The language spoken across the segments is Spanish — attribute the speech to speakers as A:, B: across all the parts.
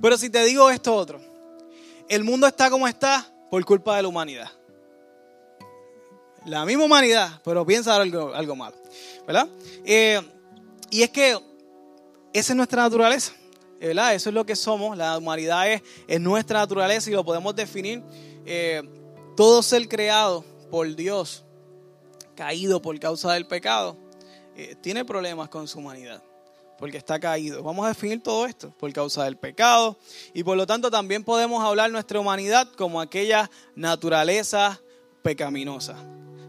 A: Pero si te digo esto otro, el mundo está como está por culpa de la humanidad. La misma humanidad, pero piensa algo, algo malo, ¿verdad? Eh, y es que esa es nuestra naturaleza, ¿verdad? Eso es lo que somos, la humanidad es, es nuestra naturaleza y lo podemos definir. Eh, todo ser creado por Dios, caído por causa del pecado, eh, tiene problemas con su humanidad porque está caído. Vamos a definir todo esto por causa del pecado y por lo tanto también podemos hablar nuestra humanidad como aquella naturaleza pecaminosa.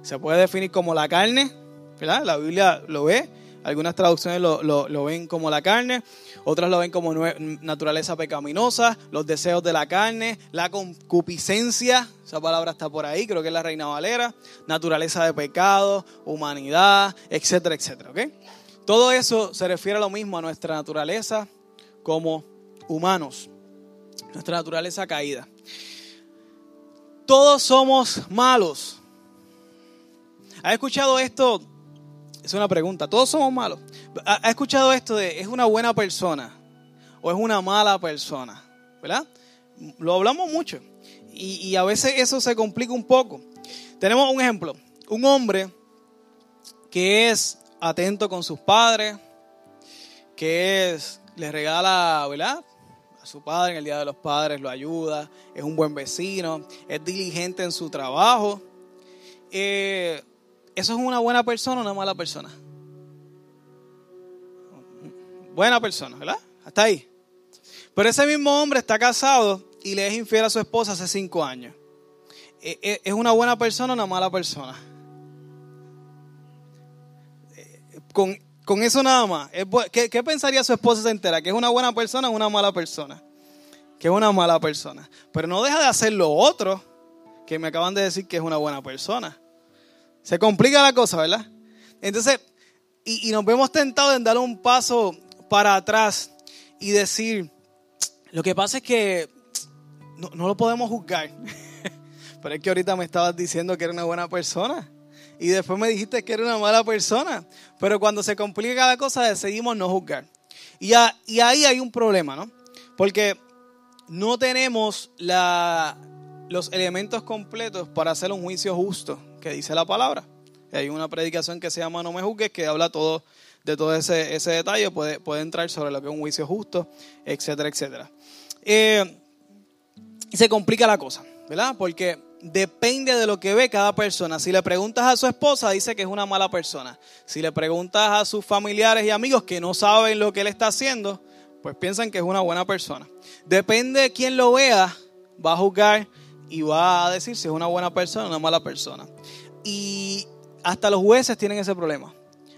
A: Se puede definir como la carne, ¿verdad? La Biblia lo ve, algunas traducciones lo, ven como la carne, otras lo ven como naturaleza pecaminosa, los deseos de la carne, la concupiscencia, esa palabra está por ahí, creo que es la Reina Valera, naturaleza de pecado, humanidad, etcétera, etcétera, ¿ok? Todo eso se refiere a lo mismo, a nuestra naturaleza como humanos, nuestra naturaleza caída. Todos somos malos. ¿Ha escuchado esto? Es una pregunta. Todos somos malos. ¿Ha escuchado esto de es una buena persona o es una mala persona? ¿Verdad? Lo hablamos mucho. Y, y a veces eso se complica un poco. Tenemos un ejemplo. Un hombre que es atento con sus padres, que es, les regala, ¿verdad? A su padre en el Día de los Padres, lo ayuda, es un buen vecino, es diligente en su trabajo. Eh, ¿Eso es una buena persona o una mala persona? Buena persona, ¿verdad? Hasta ahí. Pero ese mismo hombre está casado y le es infiel a su esposa hace cinco años. Eh, eh, ¿Es una buena persona o una mala persona? Con, eso nada más, ¿qué, pensaría su esposa se entera? ¿Que es una buena persona o una mala persona? Que es una mala persona. Pero no deja de hacer lo otro que me acaban de decir que es una buena persona. Se complica la cosa, ¿verdad? Entonces, y, nos vemos tentados en dar un paso para atrás y decir, lo que pasa es que no, no lo podemos juzgar. Pero es que ahorita me estabas diciendo que era una buena persona y después me dijiste que era una mala persona. Pero cuando se complica la cosa decidimos no juzgar. Y, ahí hay un problema, ¿no? Porque no tenemos los elementos completos para hacer un juicio justo, que dice la palabra. hay una predicación que se llama No me juzgues, que habla todo de todo ese, detalle, puede, entrar sobre lo que es un juicio justo, etcétera, etcétera. Eh, se complica la cosa, ¿verdad? Porque depende de lo que ve cada persona. Si le preguntas a su esposa, dice que es una mala persona. Si le preguntas a sus familiares y amigos que no saben lo que él está haciendo, pues piensan que es una buena persona. Depende de quién lo vea, va a juzgar y va a decir si es una buena persona o una mala persona. Y hasta los jueces tienen ese problema.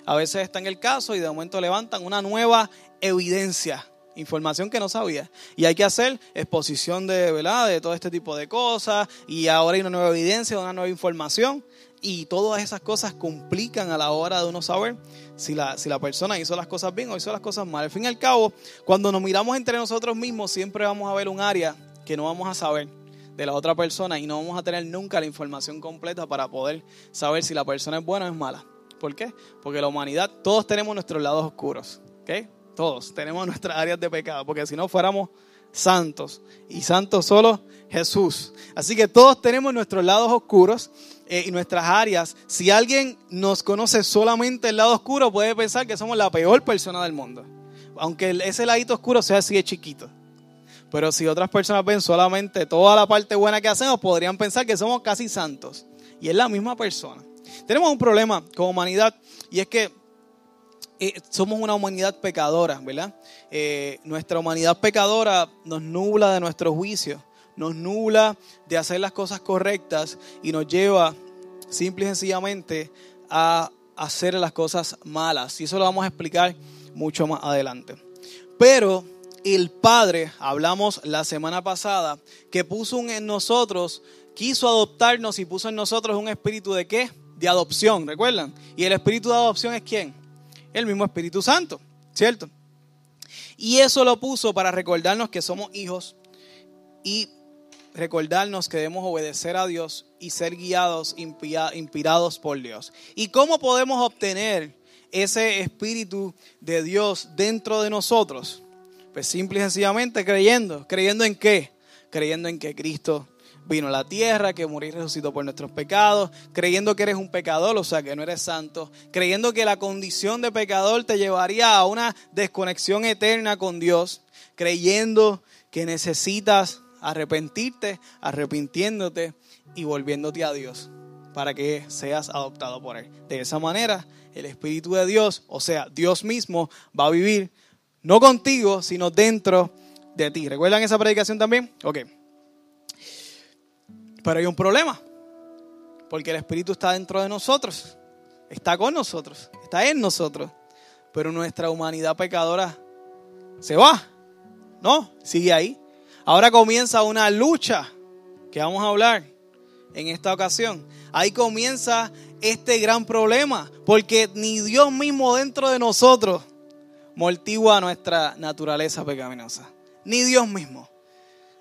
A: A veces está en el caso y de momento levantan una nueva evidencia información que no sabía. Y hay que hacer exposición de, ¿verdad? de todo este tipo de cosas. Y ahora hay una nueva evidencia, una nueva información. Y todas esas cosas complican a la hora de uno saber si la, si la persona hizo las cosas bien o hizo las cosas mal. Al fin y al cabo, cuando nos miramos entre nosotros mismos, siempre vamos a ver un área que no vamos a saber de la otra persona y no vamos a tener nunca la información completa para poder saber si la persona es buena o es mala. ¿Por qué? Porque la humanidad, todos tenemos nuestros lados oscuros. ¿okay? Todos tenemos nuestras áreas de pecado, porque si no fuéramos santos y santos solo Jesús. Así que todos tenemos nuestros lados oscuros eh, y nuestras áreas. Si alguien nos conoce solamente el lado oscuro, puede pensar que somos la peor persona del mundo. Aunque ese ladito oscuro sea así de chiquito. Pero si otras personas ven solamente toda la parte buena que hacemos, podrían pensar que somos casi santos. Y es la misma persona. Tenemos un problema como humanidad y es que eh, somos una humanidad pecadora, ¿verdad? Eh, nuestra humanidad pecadora nos nubla de nuestro juicio, nos nubla de hacer las cosas correctas y nos lleva simple y sencillamente a hacer las cosas malas. Y eso lo vamos a explicar mucho más adelante. Pero el Padre, hablamos la semana pasada, que puso en nosotros, quiso adoptarnos y puso en nosotros un espíritu de qué? De adopción, ¿recuerdan? Y el espíritu de adopción es quién? El mismo Espíritu Santo, ¿cierto? Y eso lo puso para recordarnos que somos hijos y recordarnos que debemos obedecer a Dios y ser guiados, inspirados por Dios. ¿Y cómo podemos obtener ese Espíritu de Dios dentro de nosotros? Pues simple y sencillamente creyendo. ¿Creyendo en qué? Creyendo en que Cristo vino a la tierra, que murió y resucitó por nuestros pecados, creyendo que eres un pecador, o sea, que no eres santo, creyendo que la condición de pecador te llevaría a una desconexión eterna con Dios, creyendo que necesitas arrepentirte, arrepintiéndote y volviéndote a Dios para que seas adoptado por Él. De esa manera, el Espíritu de Dios, o sea, Dios mismo, va a vivir no contigo, sino dentro de ti. ¿Recuerdan esa predicación también? Ok. Pero hay un problema, porque el Espíritu está dentro de nosotros, está con nosotros, está en nosotros, pero nuestra humanidad pecadora se va, ¿no? Sigue ahí. Ahora comienza una lucha que vamos a hablar en esta ocasión. Ahí comienza este gran problema, porque ni Dios mismo dentro de nosotros mortigua nuestra naturaleza pecaminosa, ni Dios mismo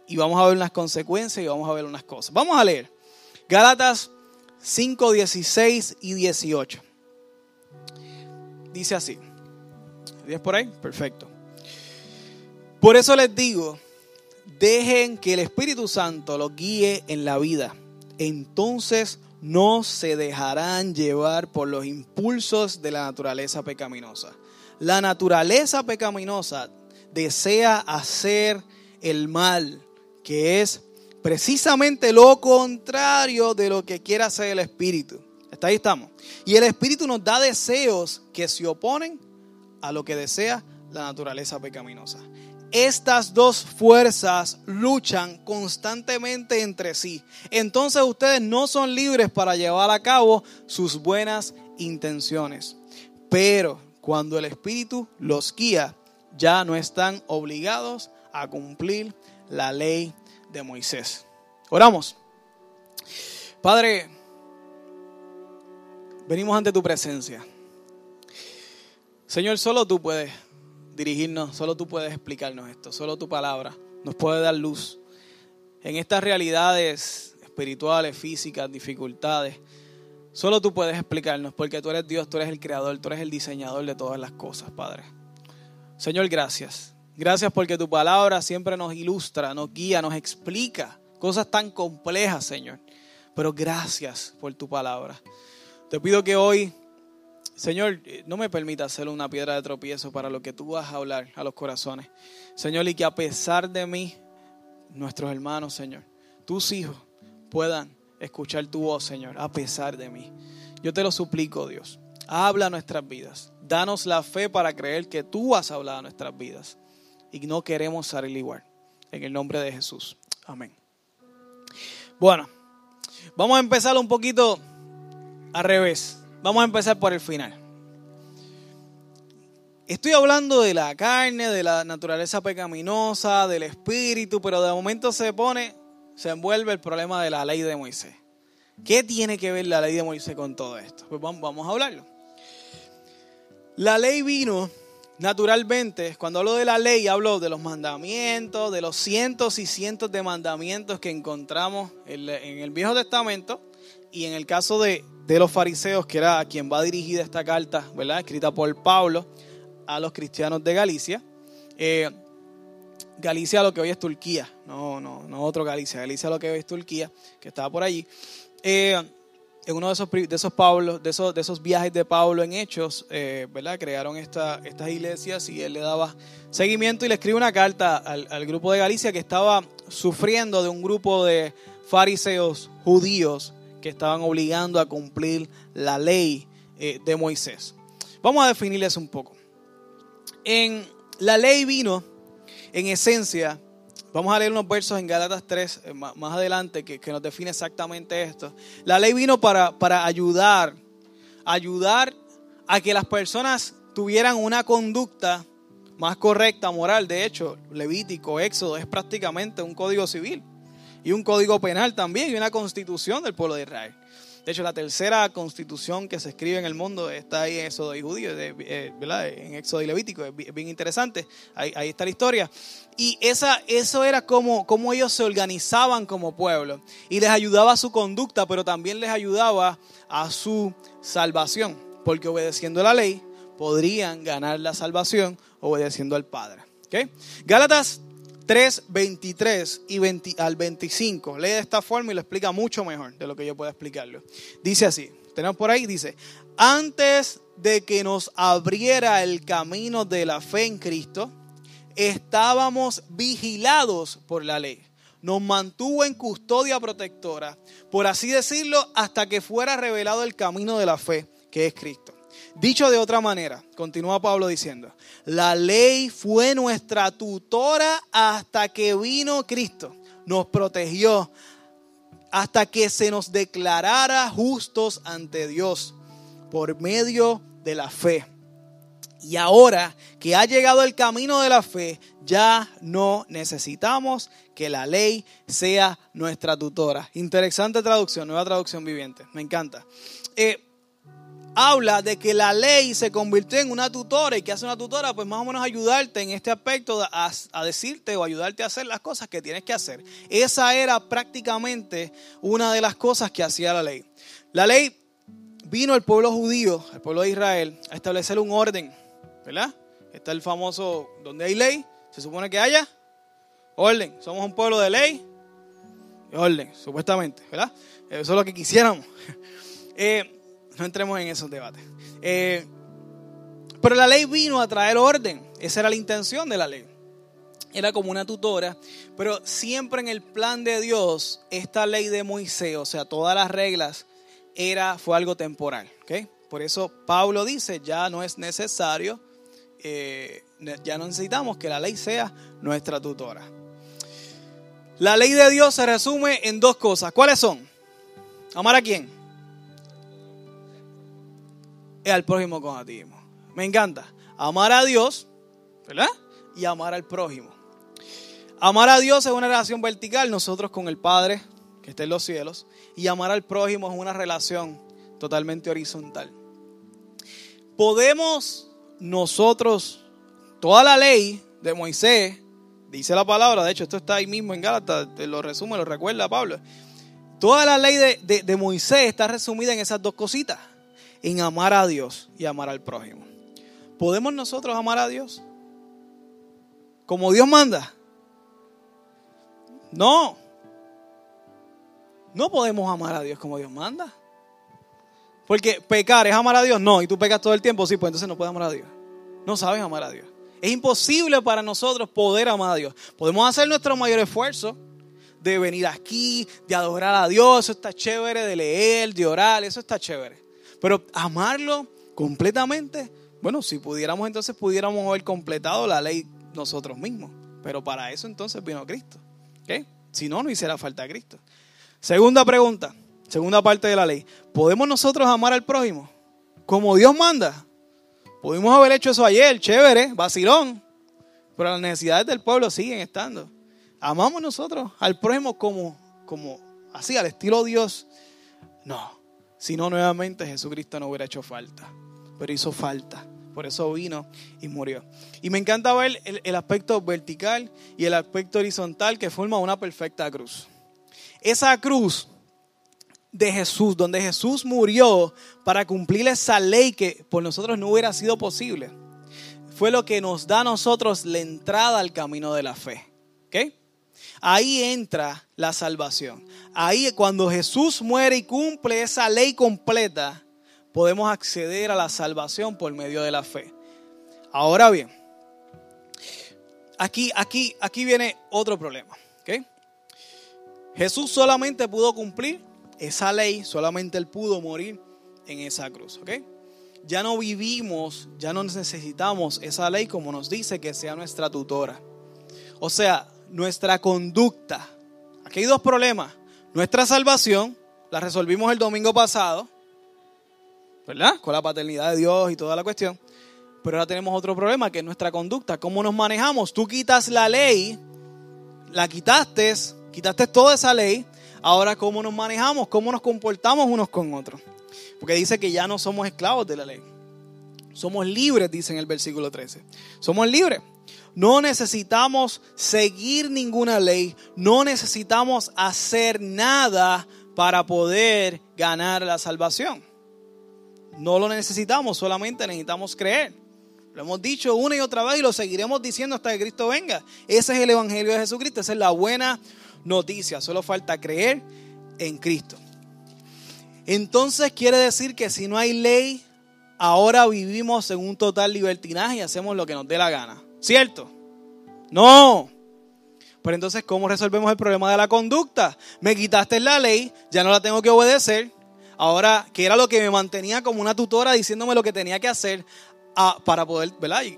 A: y vamos a ver unas consecuencias y vamos a ver unas cosas. Vamos a leer Gálatas 5, 16 y 18. Dice así. ¿10 por ahí? Perfecto. Por eso les digo, dejen que el Espíritu Santo los guíe en la vida. Entonces no se dejarán llevar por los impulsos de la naturaleza pecaminosa. La naturaleza pecaminosa desea hacer el mal, que es precisamente lo contrario de lo que quiere hacer el Espíritu. Hasta ahí estamos. Y el Espíritu nos da deseos que se oponen a lo que desea la naturaleza pecaminosa. Estas dos fuerzas luchan constantemente entre sí. Entonces ustedes no son libres para llevar a cabo sus buenas intenciones. Pero cuando el Espíritu los guía, ya no están obligados a cumplir la ley de Moisés. Oramos. Padre, venimos ante tu presencia. Señor, solo tú puedes dirigirnos, solo tú puedes explicarnos esto, solo tu palabra nos puede dar luz en estas realidades espirituales, físicas, dificultades. Solo tú puedes explicarnos porque tú eres Dios, tú eres el creador, tú eres el diseñador de todas las cosas, Padre. Señor, gracias. Gracias porque tu palabra siempre nos ilustra, nos guía, nos explica cosas tan complejas, Señor. Pero gracias por tu palabra. Te pido que hoy, Señor, no me permita ser una piedra de tropiezo para lo que tú vas a hablar a los corazones. Señor, y que a pesar de mí, nuestros hermanos, Señor, tus hijos puedan escuchar tu voz, Señor, a pesar de mí. Yo te lo suplico, Dios. Habla nuestras vidas. Danos la fe para creer que tú has hablado a nuestras vidas y no queremos salir igual. En el nombre de Jesús. Amén. Bueno, vamos a empezar un poquito al revés. Vamos a empezar por el final. Estoy hablando de la carne, de la naturaleza pecaminosa, del espíritu, pero de momento se pone, se envuelve el problema de la ley de Moisés. ¿Qué tiene que ver la ley de Moisés con todo esto? Pues vamos a hablarlo. La ley vino Naturalmente, cuando hablo de la ley, hablo de los mandamientos, de los cientos y cientos de mandamientos que encontramos en el Viejo Testamento y en el caso de, los fariseos, que era a quien va dirigida esta carta, ¿verdad? Escrita por Pablo a los cristianos de Galicia. Eh, Galicia lo que hoy es Turquía, no, no, no otro Galicia, Galicia lo que hoy es Turquía, que estaba por allí. Eh, en uno de esos, de esos, viajes de Pablo en Hechos, eh, ¿verdad? crearon esta, estas iglesias y él le daba seguimiento y le escribe una carta al, grupo de Galicia que estaba sufriendo de un grupo de fariseos judíos que estaban obligando a cumplir la ley eh, de Moisés. Vamos a definirles un poco. En la ley vino, en esencia, Vamos a leer unos versos en Galatas 3 eh, más adelante que, nos define exactamente esto. La ley vino para, para ayudar, ayudar a que las personas tuvieran una conducta más correcta, moral. De hecho, Levítico, Éxodo es prácticamente un código civil y un código penal también y una constitución del pueblo de Israel. De hecho, la tercera constitución que se escribe en el mundo está ahí en Éxodo y Judío, eh, ¿verdad? En Éxodo y Levítico, es bien interesante. Ahí, está la historia. Y esa, eso era como, ellos se organizaban como pueblo. Y les ayudaba a su conducta, pero también les ayudaba a su salvación. Porque obedeciendo la ley, podrían ganar la salvación obedeciendo al Padre. ¿Okay? Gálatas 3, 23 y al 25. Lee de esta forma y lo explica mucho mejor de lo que yo pueda explicarlo. Dice así, tenemos por ahí, dice, antes de que nos abriera el camino de la fe en Cristo, estábamos vigilados por la ley. Nos mantuvo en custodia protectora, por así decirlo, hasta que fuera revelado el camino de la fe, que es Cristo. Dicho de otra manera, continúa Pablo diciendo, la ley fue nuestra tutora hasta que vino Cristo. Nos protegió hasta que se nos declarara justos ante Dios por medio de la fe. Y ahora que ha llegado el camino de la fe, ya no necesitamos que la ley sea nuestra tutora. Interesante traducción, nueva traducción viviente, me encanta. Eh, habla de que la ley se convirtió en una tutora y que hace una tutora, pues más o menos ayudarte en este aspecto a, decirte o ayudarte a hacer las cosas que tienes que hacer. Esa era prácticamente una de las cosas que hacía la ley. La ley vino al pueblo judío, al pueblo de Israel, a establecer un orden, ¿verdad? Está el famoso, donde hay ley, se supone que haya orden. Somos un pueblo de ley orden, supuestamente, ¿verdad? Eso es lo que quisiéramos. Eh, no entremos en esos debates. Eh, pero la ley vino a traer orden. Esa era la intención de la ley. Era como una tutora. Pero siempre en el plan de Dios, esta ley de Moisés, o sea, todas las reglas, era, fue algo temporal. Por eso Pablo dice, ya no es necesario, eh, ya no necesitamos que la ley sea nuestra tutora. La ley de Dios se resume en dos cosas. ¿Cuáles son? ¿Amar a quién? Al prójimo con a ti mismo. Me encanta. Amar a Dios, ¿verdad? Y amar al prójimo. Amar a Dios es una relación vertical, nosotros con el Padre, que está en los cielos, y amar al prójimo es una relación totalmente horizontal. Podemos nosotros, toda la ley de Moisés, dice la palabra, de hecho esto está ahí mismo en Gálatas, te lo resume, lo recuerda Pablo. Toda la ley de, de Moisés está resumida en esas dos cositas, en amar a Dios y amar al prójimo. ¿Podemos nosotros amar a Dios? Como Dios manda. No, no podemos amar a Dios como Dios manda. Porque pecar es amar a Dios. No, y tú pecas todo el tiempo, sí, pues entonces no puedes amar a Dios. No sabes amar a Dios. Es imposible para nosotros poder amar a Dios. Podemos hacer nuestro mayor esfuerzo de venir aquí, de adorar a Dios, eso está chévere, de leer, de orar, eso está chévere. Pero amarlo completamente, bueno, si pudiéramos entonces pudiéramos haber completado la ley nosotros mismos. Pero para eso entonces vino Cristo. ¿okay? Si no, no hiciera falta Cristo. Segunda pregunta, segunda parte de la ley. ¿Podemos nosotros amar al prójimo como Dios manda? Pudimos haber hecho eso ayer, chévere, vacilón, pero las necesidades del pueblo siguen estando. ¿Amamos nosotros al prójimo como, como así, al estilo Dios? No, si no, nuevamente Jesucristo no hubiera hecho falta, pero hizo falta. Por eso vino y murió. Y me encanta ver el, el aspecto vertical y el aspecto horizontal que forma una perfecta cruz. Esa cruz de Jesús, donde Jesús murió para cumplir esa ley que por nosotros no hubiera sido posible, fue lo que nos da a nosotros la entrada al camino de la fe. Ahí entra la salvación. Ahí cuando Jesús muere y cumple esa ley completa, podemos acceder a la salvación por medio de la fe. Ahora bien, aquí, aquí, aquí viene otro problema. Jesús solamente pudo cumplir esa ley, solamente Él pudo morir en esa cruz. Ya no vivimos, ya no necesitamos esa ley como nos dice que sea nuestra tutora. O sea, nuestra conducta. Aquí hay dos problemas. Nuestra salvación, la resolvimos el domingo pasado, ¿verdad? Con la paternidad de Dios y toda la cuestión. Pero ahora tenemos otro problema que es nuestra conducta. ¿Cómo nos manejamos? Tú quitas la ley, la quitaste, quitaste toda esa ley, ahora cómo nos manejamos, cómo nos comportamos unos con otros. Porque dice que ya no somos esclavos de la ley. Somos libres, dice en el versículo 13. Somos libres. No necesitamos seguir ninguna ley. No necesitamos hacer nada para poder ganar la salvación. No lo necesitamos, solamente necesitamos creer. Lo hemos dicho una y otra vez y lo seguiremos diciendo hasta que Cristo venga. Ese es el Evangelio de Jesucristo, esa es la buena noticia. Solo falta creer en Cristo. Entonces quiere decir que si no hay ley, ahora vivimos en un total libertinaje y hacemos lo que nos dé la gana. ¿Cierto? No. Pero entonces, ¿cómo resolvemos el problema de la conducta? Me quitaste la ley, ya no la tengo que obedecer. Ahora, que era lo que me mantenía como una tutora diciéndome lo que tenía que hacer para poder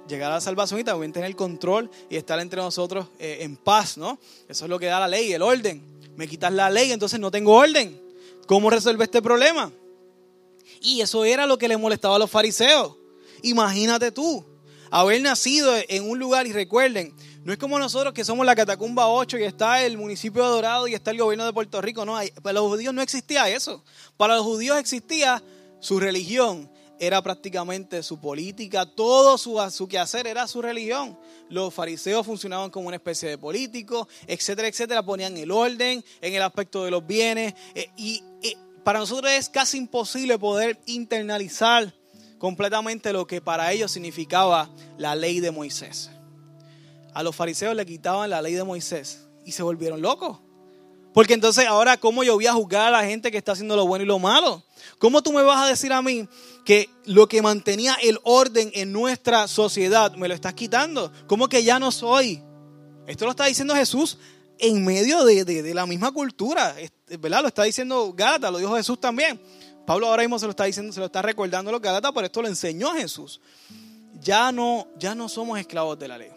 A: llegar a la salvación y también tener control y estar entre nosotros eh, en paz, ¿no? Eso es lo que da la ley, el orden. Me quitas la ley, entonces no tengo orden. ¿Cómo resuelve este problema? Y eso era lo que le molestaba a los fariseos. Imagínate tú, haber nacido en un lugar y recuerden, no es como nosotros que somos la Catacumba 8 y está el municipio de Dorado y está el gobierno de Puerto Rico. No, para los judíos no existía eso. Para los judíos existía su religión, era prácticamente su política, todo su, su quehacer era su religión. Los fariseos funcionaban como una especie de políticos, etcétera, etcétera, ponían el orden en el aspecto de los bienes. Eh, y para nosotros es casi imposible poder internalizar completamente lo que para ellos significaba la ley de Moisés. A los fariseos le quitaban la ley de Moisés y se volvieron locos. Porque entonces ahora, ¿cómo yo voy a juzgar a la gente que está haciendo lo bueno y lo malo? ¿Cómo tú me vas a decir a mí que lo que mantenía el orden en nuestra sociedad me lo estás quitando? ¿Cómo que ya no soy? Esto lo está diciendo Jesús en medio de, la misma cultura, ¿verdad? Lo está diciendo Gata, lo dijo Jesús también. Pablo ahora mismo se lo está diciendo, se lo está recordando a los Gálatas, pero esto lo enseñó Jesús. Ya no, ya no somos esclavos de la ley.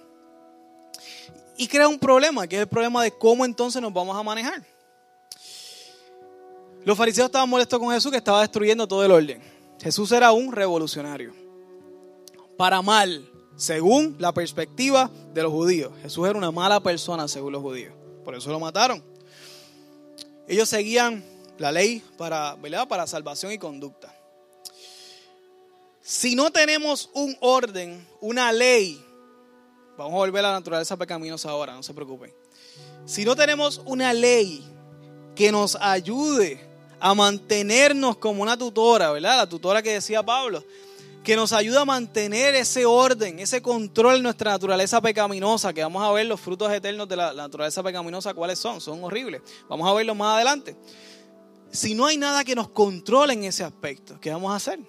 A: Y crea un problema, que es el problema de cómo entonces nos vamos a manejar. Los fariseos estaban molestos con Jesús que estaba destruyendo todo el orden. Jesús era un revolucionario. Para mal, según la perspectiva de los judíos. Jesús era una mala persona según los judíos. Por eso lo mataron. Ellos seguían la ley para, para salvación y conducta. Si no tenemos un orden, una ley, vamos a volver a la naturaleza pecaminosa ahora, no se preocupen. Si no tenemos una ley que nos ayude a mantenernos como una tutora, ¿verdad? La tutora que decía Pablo, que nos ayuda a mantener ese orden, ese control en nuestra naturaleza pecaminosa, que vamos a ver los frutos eternos de la naturaleza pecaminosa, cuáles son, son horribles. Vamos a verlos más adelante. Si no hay nada que nos controle en ese aspecto, ¿qué vamos a hacer?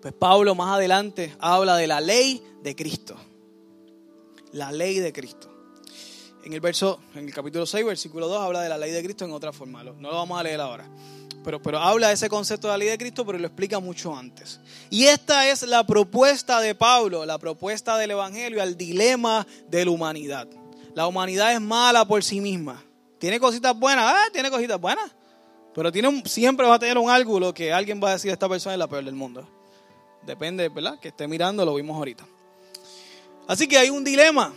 A: Pues Pablo más adelante habla de la ley de Cristo. La ley de Cristo. En el verso, en el capítulo 6, versículo 2, habla de la ley de Cristo en otra forma. No lo vamos a leer ahora pero, habla de ese concepto de la ley de Cristo, pero lo explica mucho antes. Y esta es la propuesta de Pablo, la propuesta del Evangelio al dilema de la humanidad. La humanidad es mala por sí misma. Tiene cositas buenas, ah, tiene cositas buenas. Pero tiene siempre va a tener un ángulo que alguien va a decir esta persona es la peor del mundo. Depende, ¿verdad? Que esté mirando, lo vimos ahorita. Así que hay un dilema.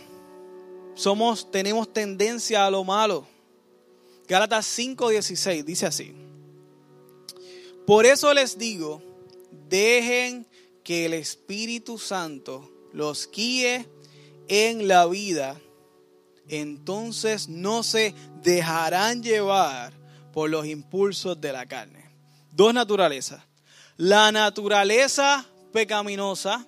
A: Somos, tenemos tendencia a lo malo. Gálatas 5:16 dice así. Por eso les digo, dejen que el Espíritu Santo los guíe en la vida, entonces no se dejarán llevar por los impulsos de la carne. Dos naturalezas. La naturaleza pecaminosa,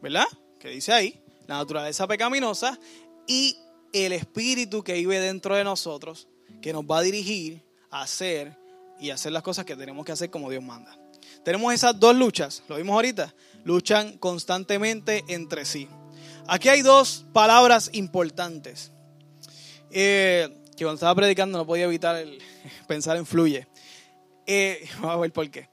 A: ¿verdad? Que dice ahí, la naturaleza pecaminosa y el espíritu que vive dentro de nosotros, que nos va a dirigir a hacer y hacer las cosas que tenemos que hacer como Dios manda. Tenemos esas dos luchas, lo vimos ahorita, luchan constantemente entre sí. Aquí hay dos palabras importantes. Eh, que cuando estaba predicando no podía evitar el pensar en fluye. Eh, vamos a ver por qué.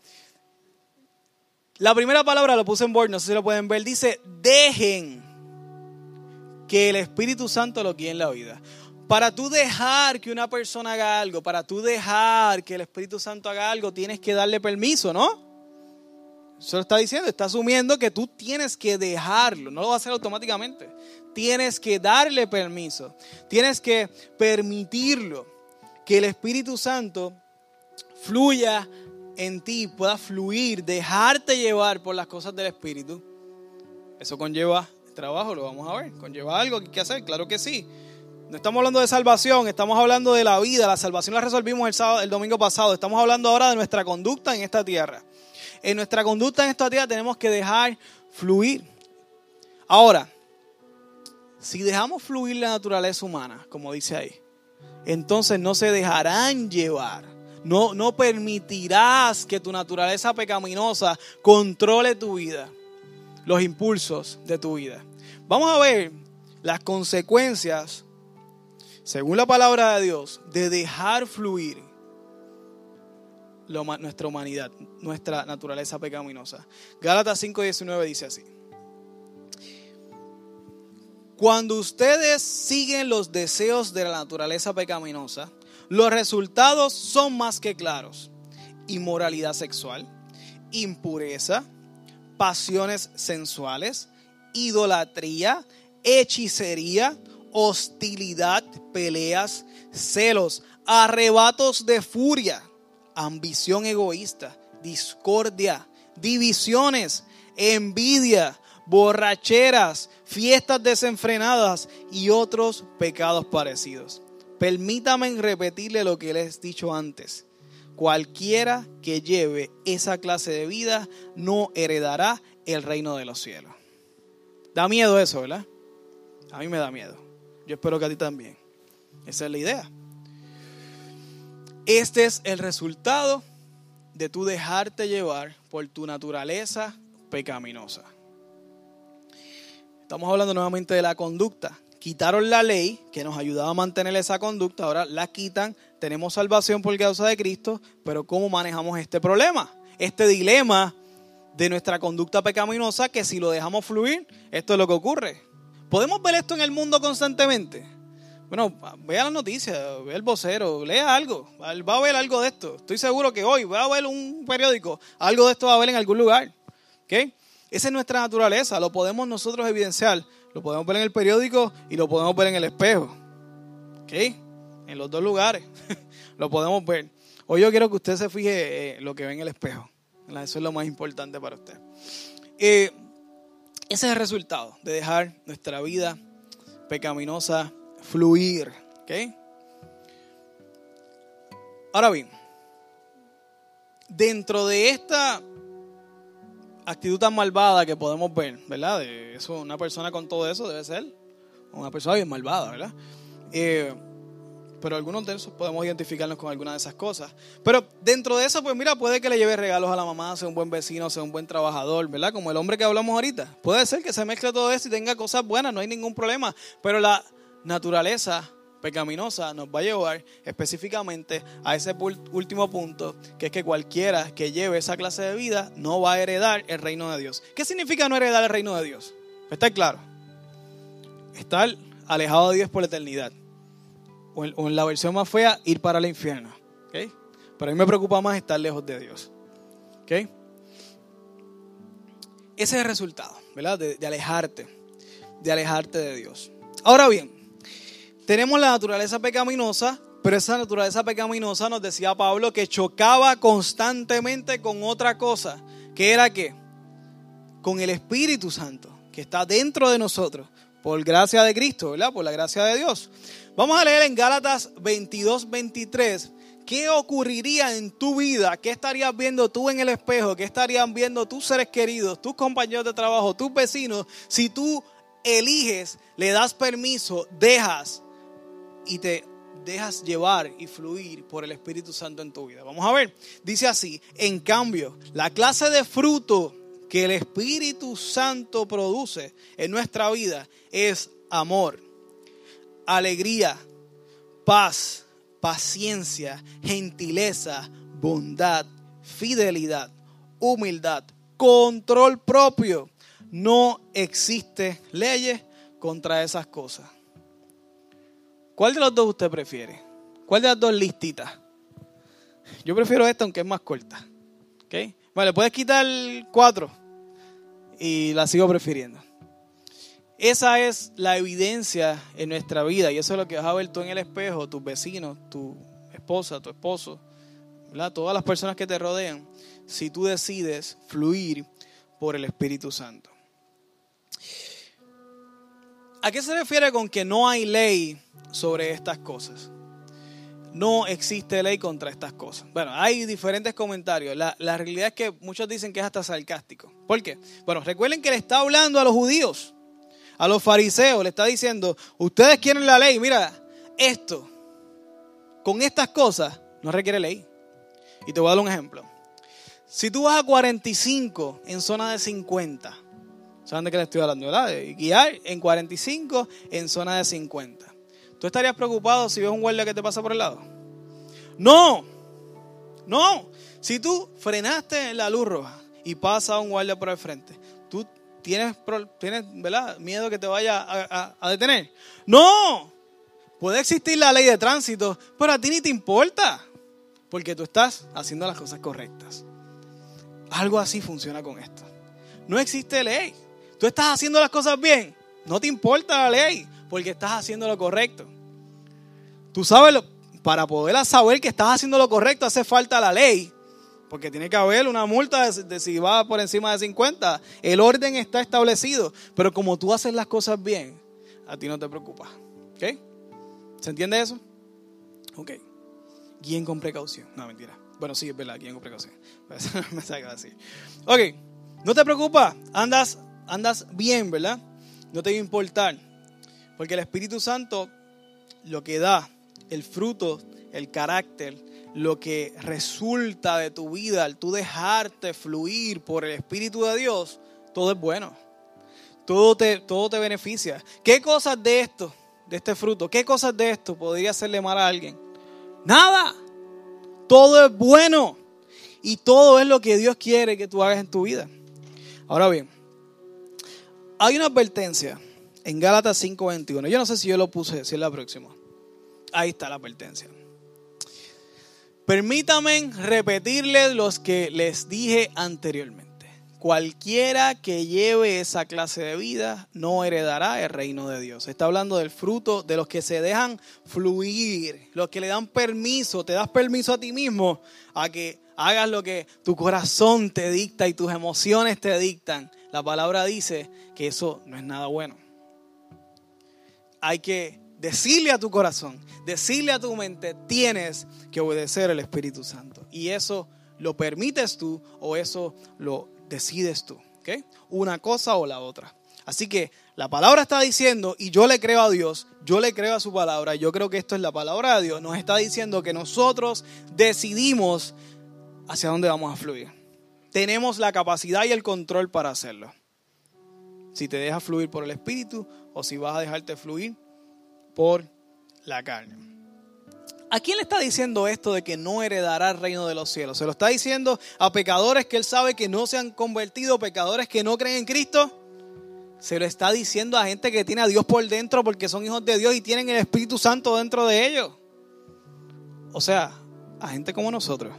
A: La primera palabra lo puse en board, no sé si lo pueden ver, dice, dejen que el Espíritu Santo lo guíe en la vida. Para tú dejar que una persona haga algo, para tú dejar que el Espíritu Santo haga algo, tienes que darle permiso, ¿no? Eso lo está diciendo, está asumiendo que tú tienes que dejarlo, no lo va a hacer automáticamente. Tienes que darle permiso, tienes que permitirlo, que el Espíritu Santo fluya en ti, pueda fluir, dejarte llevar por las cosas del Espíritu. Eso conlleva trabajo, lo vamos a ver, conlleva algo que hacer, claro que sí. No estamos hablando de salvación, estamos hablando de la vida. La salvación la resolvimos el, sábado, el domingo pasado. Estamos hablando ahora de nuestra conducta en esta tierra. en nuestra conducta en esta tierra tenemos que dejar fluir. Ahora, si dejamos fluir la naturaleza humana, como dice ahí, entonces no se dejarán llevar. No, no permitirás que tu naturaleza pecaminosa controle tu vida, los impulsos de tu vida. Vamos a ver las consecuencias, según la palabra de Dios, de dejar fluir nuestra humanidad, nuestra naturaleza pecaminosa. Gálatas 5:19 dice así. Cuando ustedes siguen los deseos de la naturaleza pecaminosa, los resultados son más que claros. Inmoralidad sexual, impureza, pasiones sensuales, idolatría, hechicería, hostilidad, peleas, celos, arrebatos de furia, ambición egoísta, discordia, divisiones, envidia, borracheras, fiestas desenfrenadas y otros pecados parecidos. Permítame repetirle lo que les he dicho antes. Cualquiera que lleve esa clase de vida no heredará el reino de los cielos. Da miedo eso, ¿verdad? A mí me da miedo. Yo espero que a ti también. Esa es la idea. Este es el resultado de tu dejarte llevar por tu naturaleza pecaminosa. Estamos hablando nuevamente de la conducta. Quitaron la ley que nos ayudaba a mantener esa conducta, ahora la quitan, tenemos salvación por causa de Cristo, pero ¿cómo manejamos este problema? Este dilema de nuestra conducta pecaminosa que si lo dejamos fluir, esto es lo que ocurre. ¿Podemos ver esto en el mundo constantemente? Bueno, vea las noticias, vea el vocero, lea algo, va a ver algo de esto. Estoy seguro que hoy va a ver un periódico, algo de esto va a haber en algún lugar. ¿Okay? Esa es nuestra naturaleza, lo podemos nosotros evidenciar. Lo podemos ver en el periódico y lo podemos ver en el espejo. ¿Ok? En los dos lugares. lo podemos ver. Hoy yo quiero que usted se fije en lo que ve en el espejo. Eso es lo más importante para usted. Eh, ese es el resultado de dejar nuestra vida pecaminosa fluir. ¿Ok? Ahora bien, dentro de esta actitud tan malvada que podemos ver, ¿verdad? Eso, una persona con todo eso debe ser una persona bien malvada, ¿verdad? Eh, pero algunos de esos podemos identificarnos con alguna de esas cosas. Pero dentro de eso, pues mira, puede que le lleve regalos a la mamá, sea un buen vecino, sea un buen trabajador, ¿verdad? Como el hombre que hablamos ahorita. Puede ser que se mezcle todo eso y tenga cosas buenas, no hay ningún problema. Pero la naturaleza pecaminosa nos va a llevar específicamente a ese último punto, que es que cualquiera que lleve esa clase de vida no va a heredar el reino de Dios. ¿Qué significa no heredar el reino de Dios? Está claro. Estar alejado de Dios por la eternidad. O en, la versión más fea, ir para el infierno. ¿Okay? Pero a mí me preocupa más estar lejos de Dios. ¿Okay? Ese es el resultado, ¿verdad? de alejarte, de alejarte de Dios. Ahora bien, tenemos la naturaleza pecaminosa, pero esa naturaleza pecaminosa nos decía Pablo que chocaba constantemente con otra cosa, que era que con el Espíritu Santo, que está dentro de nosotros, por gracia de Cristo, ¿verdad? Por la gracia de Dios. Vamos a leer en Gálatas 22, 23. ¿Qué ocurriría en tu vida? ¿Qué estarías viendo tú en el espejo? ¿Qué estarían viendo tus seres queridos, tus compañeros de trabajo, tus vecinos? Si tú eliges, le das permiso, dejas y te dejas llevar y fluir por el Espíritu Santo en tu vida. Vamos a ver, dice así, en cambio, la clase de fruto que el Espíritu Santo produce en nuestra vida es amor, alegría, paz, paciencia, gentileza, bondad, fidelidad, humildad, control propio. No existe leyes contra esas cosas. ¿Cuál de los dos usted prefiere? ¿Cuál de las dos listitas? Yo prefiero esta aunque es más corta. ¿Okay? Vale, puedes quitar cuatro y la sigo prefiriendo. Esa es la evidencia en nuestra vida y eso es lo que vas a ver tú en el espejo, tus vecinos, tu esposa, tu esposo, todas las personas que te rodean, si tú decides fluir por el Espíritu Santo. ¿A qué se refiere con que no hay ley sobre estas cosas? no existe ley contra estas cosas. Bueno, hay diferentes comentarios. La, realidad es que muchos dicen que es hasta sarcástico. ¿Por qué? Bueno, recuerden que le está hablando a los judíos, a los fariseos, le está diciendo, ustedes quieren la ley, mira, esto, con estas cosas, no requiere ley. Y te voy a dar un ejemplo. Si tú vas a 45 en zona de 50, ¿saben de qué le estoy hablando? ¿verdad? Guiar en 45 en zona de 50. ¿Tú estarías preocupado si ves un guardia que te pasa por el lado? No, no. Si tú frenaste en la luz roja y pasa un guardia por el frente, ¿tú tienes, tienes ¿verdad? miedo que te vaya a detener? No. Puede existir la ley de tránsito, pero a ti ni te importa, porque tú estás haciendo las cosas correctas. Algo así funciona con esto. No existe ley. Tú estás haciendo las cosas bien, no te importa la ley, porque estás haciendo lo correcto. Tú sabes, lo, para poder saber que estás haciendo lo correcto hace falta la ley, porque tiene que haber una multa de, si va por encima de 50. El orden está establecido, pero como tú haces las cosas bien, a ti no te preocupa. ¿Ok? ¿Se entiende eso? Ok. Guíen con precaución. No, mentira. Bueno, sí, es verdad, guíen con precaución. Me saca así. Ok, no te preocupes, andas, andas bien, ¿verdad? No te va a importar. Porque el Espíritu Santo lo que da, el fruto, el carácter, lo que resulta de tu vida al tú dejarte fluir por el Espíritu de Dios, todo es bueno. Todo te, todo te beneficia. ¿Qué cosas de esto, de este fruto, qué cosas de esto podría hacerle mal a alguien? Nada. Todo es bueno. Y todo es lo que Dios quiere que tú hagas en tu vida. Ahora bien, hay una advertencia en Gálatas 5:21. Yo no sé si yo lo puse, si es la próxima. Ahí está la advertencia. Permítanme repetirles los que les dije anteriormente. Cualquiera que lleve esa clase de vida no heredará el reino de Dios. Está hablando del fruto de los que se dejan fluir, los que le dan permiso, te das permiso a ti mismo a que hagas lo que tu corazón te dicta y tus emociones te dictan. La palabra dice que eso no es nada bueno hay que decirle a tu corazón, decirle a tu mente, tienes que obedecer al Espíritu Santo. Y eso lo permites tú o eso lo decides tú. ¿okay? Una cosa o la otra. Así que la palabra está diciendo, y yo le creo a Dios, yo le creo a su palabra, yo creo que esto es la palabra de Dios, nos está diciendo que nosotros decidimos hacia dónde vamos a fluir. Tenemos la capacidad y el control para hacerlo. Si te dejas fluir por el Espíritu o si vas a dejarte fluir por la carne. ¿A quién le está diciendo esto de que no heredará el reino de los cielos? ¿Se lo está diciendo a pecadores que él sabe que no se han convertido, pecadores que no creen en Cristo? Se lo está diciendo a gente que tiene a Dios por dentro porque son hijos de Dios y tienen el Espíritu Santo dentro de ellos. O sea, a gente como nosotros.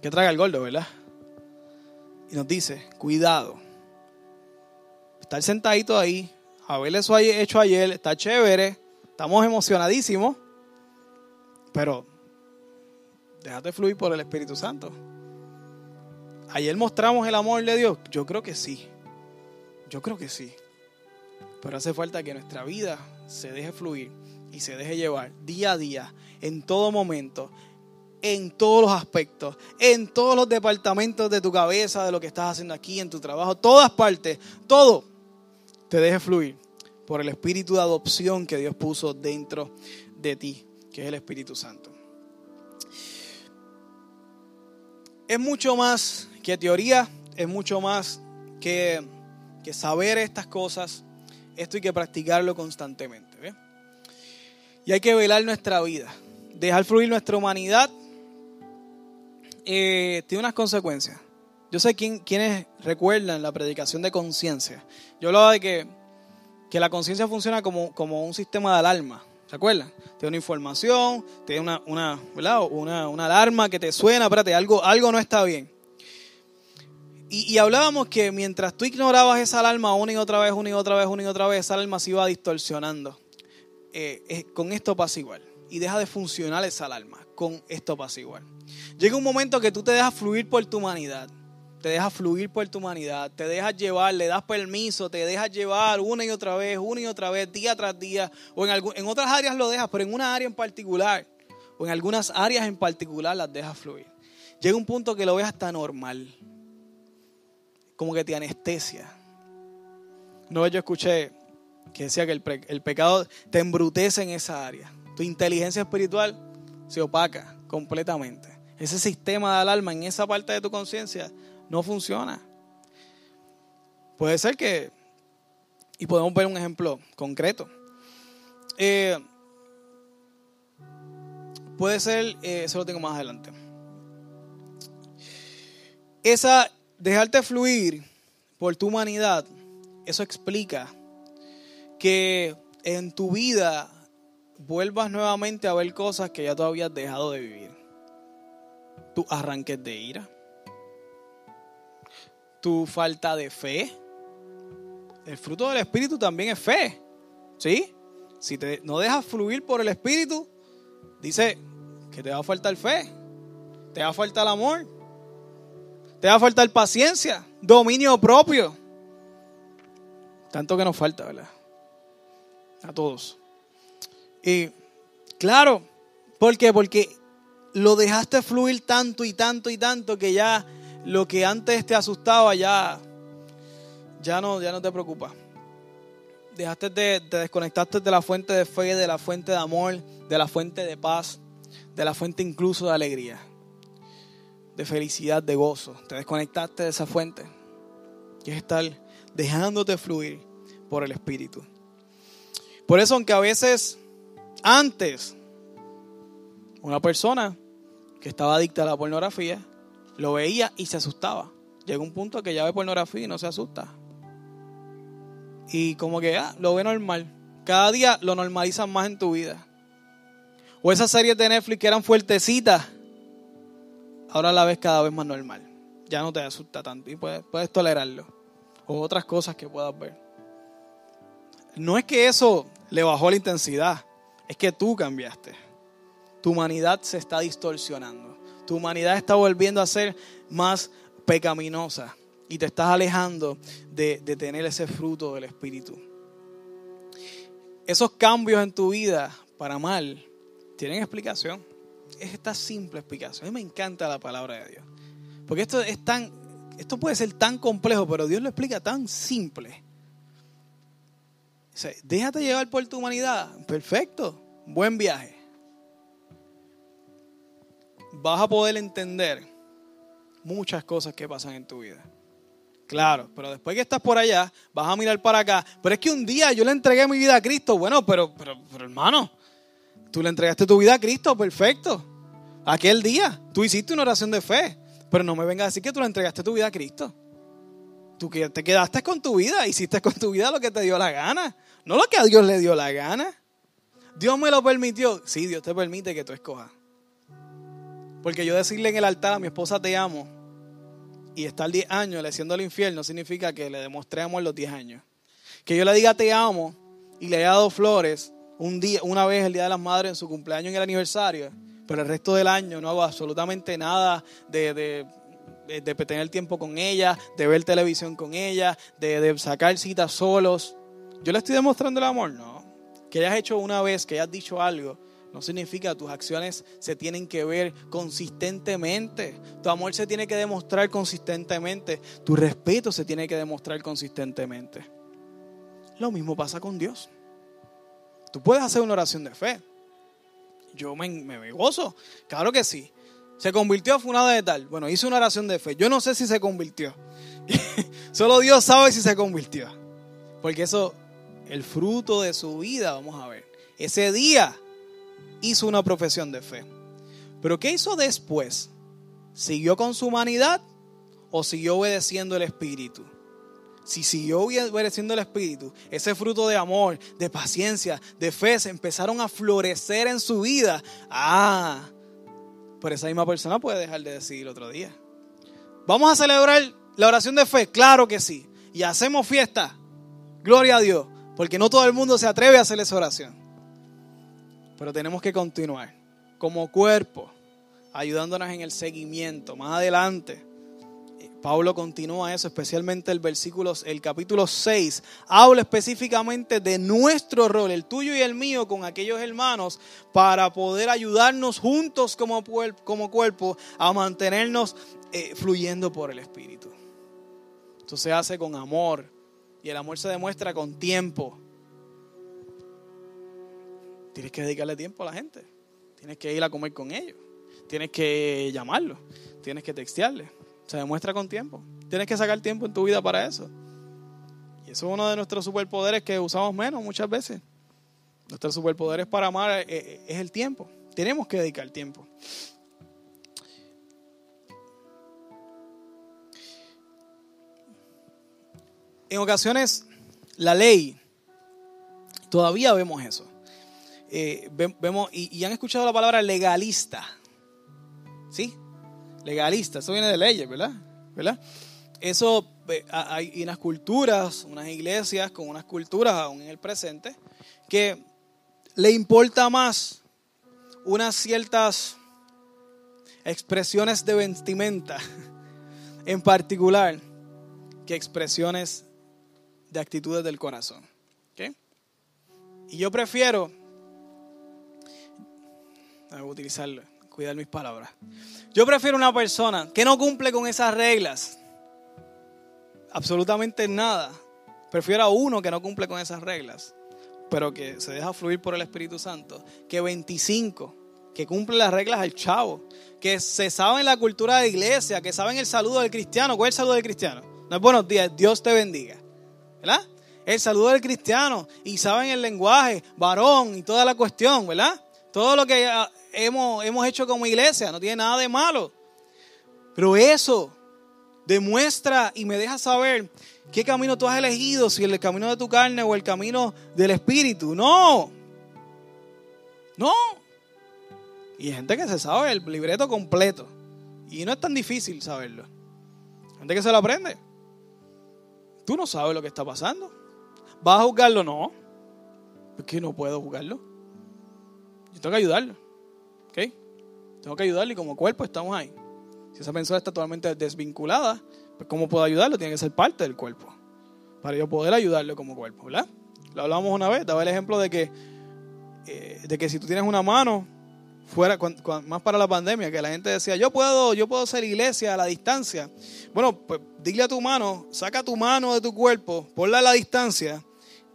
A: Que traga el gordo, ¿verdad? Y nos dice, cuidado estar sentadito ahí, haber eso hecho ayer, está chévere, estamos emocionadísimos, pero déjate fluir por el Espíritu Santo. Ayer mostramos el amor de Dios, yo creo que sí, yo creo que sí, pero hace falta que nuestra vida se deje fluir y se deje llevar día a día, en todo momento, en todos los aspectos, en todos los departamentos de tu cabeza, de lo que estás haciendo aquí, en tu trabajo, todas partes, todo te deje fluir por el espíritu de adopción que Dios puso dentro de ti, que es el Espíritu Santo. Es mucho más que teoría, es mucho más que, que saber estas cosas. Esto hay que practicarlo constantemente. Y hay que velar nuestra vida. Dejar fluir nuestra humanidad eh, tiene unas consecuencias. Yo sé quién, quiénes recuerdan la predicación de conciencia. Yo hablaba de que, que la conciencia funciona como, como un sistema de alarma. ¿Se acuerdan? Te da una información, te da una, una, una, una alarma que te suena, espérate, algo, algo no está bien. Y, hablábamos que mientras tú ignorabas esa alarma una y otra vez, una y otra vez, una y otra vez, esa alarma se iba distorsionando. Eh, con esto pasa igual. Y deja de funcionar esa alarma. Con esto pasa igual. Llega un momento que tú te dejas fluir por tu humanidad te dejas fluir por tu humanidad, te dejas llevar, le das permiso, te dejas llevar una y otra vez, una y otra vez, día tras día, o en, en otras áreas lo dejas, pero en una área en particular, o en algunas áreas en particular las dejas fluir. Llega un punto que lo ves hasta normal, como que te anestesia. No, yo escuché que decía que el, el pecado te embrutece en esa área. Tu inteligencia espiritual se opaca completamente. Ese sistema de alarma en esa parte de tu conciencia no funciona. Puede ser que, y podemos ver un ejemplo concreto. Eh, puede ser, eh, eso lo tengo más adelante. Esa, dejarte fluir por tu humanidad, eso explica que en tu vida vuelvas nuevamente a ver cosas que ya tú habías dejado de vivir. Tu arranques de ira, tu falta de fe. El fruto del Espíritu también es fe. ¿Sí? Si te, no dejas fluir por el Espíritu, dice que te va a faltar fe, te va a faltar amor, te va a faltar paciencia, dominio propio. Tanto que nos falta, ¿verdad? A todos. Y claro, ¿por qué? Porque lo dejaste fluir tanto y tanto y tanto que ya lo que antes te asustaba ya, ya, no, ya no te preocupa. Dejaste de, te desconectaste de la fuente de fe, de la fuente de amor, de la fuente de paz, de la fuente incluso de alegría, de felicidad, de gozo. Te desconectaste de esa fuente. Y es estar dejándote fluir por el Espíritu. Por eso, aunque a veces antes una persona que estaba adicta a la pornografía lo veía y se asustaba. Llega un punto que ya ve pornografía y no se asusta. Y como que ah, lo ve normal. Cada día lo normalizan más en tu vida. O esas series de Netflix que eran fuertecitas, ahora la ves cada vez más normal. Ya no te asusta tanto y puedes, puedes tolerarlo. O otras cosas que puedas ver. No es que eso le bajó la intensidad, es que tú cambiaste. Tu humanidad se está distorsionando. Tu humanidad está volviendo a ser más pecaminosa y te estás alejando de, de tener ese fruto del Espíritu. Esos cambios en tu vida para mal tienen explicación. Es esta simple explicación. A mí me encanta la palabra de Dios. Porque esto es tan, esto puede ser tan complejo, pero Dios lo explica tan simple. Déjate llevar por tu humanidad. Perfecto. Buen viaje. Vas a poder entender muchas cosas que pasan en tu vida. Claro, pero después que estás por allá, vas a mirar para acá. Pero es que un día yo le entregué mi vida a Cristo. Bueno, pero, pero, pero hermano, tú le entregaste tu vida a Cristo, perfecto. Aquel día, tú hiciste una oración de fe. Pero no me vengas a decir que tú le entregaste tu vida a Cristo. Tú te quedaste con tu vida, hiciste con tu vida lo que te dio la gana, no lo que a Dios le dio la gana. Dios me lo permitió. Sí, Dios te permite que tú escojas. Porque yo decirle en el altar a mi esposa te amo y estar 10 años le siendo al infierno significa que le demostré amor los 10 años. Que yo le diga te amo y le haya dado flores un día, una vez el Día de las Madres en su cumpleaños en el aniversario, pero el resto del año no hago absolutamente nada de, de, tener tiempo con ella, de ver televisión con ella, de, de sacar citas solos. ¿Yo le estoy demostrando el amor? No que hayas hecho una vez, que hayas dicho algo, no significa que tus acciones se tienen que ver consistentemente. Tu amor se tiene que demostrar consistentemente. Tu respeto se tiene que demostrar consistentemente. Lo mismo pasa con Dios. Tú puedes hacer una oración de fe. Yo me, me gozo. Claro que sí. ¿Se convirtió? Fue una de tal. Bueno, hice una oración de fe. Yo no sé si se convirtió. Solo Dios sabe si se convirtió. Porque eso el fruto de su vida, vamos a ver. Ese día hizo una profesión de fe. Pero ¿qué hizo después? ¿Siguió con su humanidad o siguió obedeciendo el Espíritu? Si siguió obedeciendo el Espíritu, ese fruto de amor, de paciencia, de fe, se empezaron a florecer en su vida. Ah, pero esa misma persona puede dejar de decir el otro día. ¿Vamos a celebrar la oración de fe? Claro que sí. Y hacemos fiesta. Gloria a Dios. Porque no todo el mundo se atreve a hacer esa oración. Pero tenemos que continuar como cuerpo, ayudándonos en el seguimiento. Más adelante, Pablo continúa eso, especialmente el versículo, el capítulo 6, habla específicamente de nuestro rol, el tuyo y el mío, con aquellos hermanos, para poder ayudarnos juntos como, cuerpo a mantenernos eh, fluyendo por el Espíritu. Esto se hace con amor y el amor se demuestra con tiempo. Tienes que dedicarle tiempo a la gente, tienes que ir a comer con ellos, tienes que llamarlos, tienes que textearles se demuestra con tiempo. Tienes que sacar tiempo en tu vida para eso. Y eso es uno de nuestros superpoderes que usamos menos muchas veces. Nuestros superpoderes para amar eh, eh, es el tiempo. Tenemos que dedicar tiempo. En ocasiones, la ley, todavía vemos eso. Eh, vemos, y, y han escuchado la palabra legalista. ¿Sí? Legalista. Eso viene de leyes, ¿verdad? ¿verdad? Eso hay unas culturas, unas iglesias con unas culturas aún en el presente, que le importa más unas ciertas expresiones de vestimenta en particular que expresiones de actitudes del corazón. Y yo prefiero, utilizarlo, cuidar mis palabras. Yo prefiero una persona que no cumple con esas reglas. Absolutamente nada. Prefiero a uno que no cumple con esas reglas, pero que se deja fluir por el Espíritu Santo, que 25 que cumple las reglas al chavo, que se sabe en la cultura de la iglesia, que saben el saludo del cristiano. ¿Cuál es el saludo del cristiano? No es buenos días, Dios te bendiga. ¿Verdad? El saludo del cristiano y saben el lenguaje, varón y toda la cuestión, ¿verdad? Todo lo que hemos, hemos hecho como iglesia, no tiene nada de malo. Pero eso demuestra y me deja saber qué camino tú has elegido, si el camino de tu carne o el camino del espíritu. No, no. Y hay gente que se sabe el libreto completo. Y no es tan difícil saberlo. Gente que se lo aprende. Tú no sabes lo que está pasando. ¿Vas a juzgarlo? No. Porque no puedo juzgarlo. Yo tengo que ayudarlo. Tengo que ayudarle como cuerpo estamos ahí. Si esa persona está totalmente desvinculada, pues ¿cómo puedo ayudarlo? Tiene que ser parte del cuerpo. Para yo poder ayudarle como cuerpo, ¿verdad? Lo hablamos una vez, daba el ejemplo de que, eh, de que si tú tienes una mano, fuera, más para la pandemia, que la gente decía, yo puedo, yo puedo ser iglesia a la distancia. Bueno, pues dile a tu mano, saca tu mano de tu cuerpo, ponla a la distancia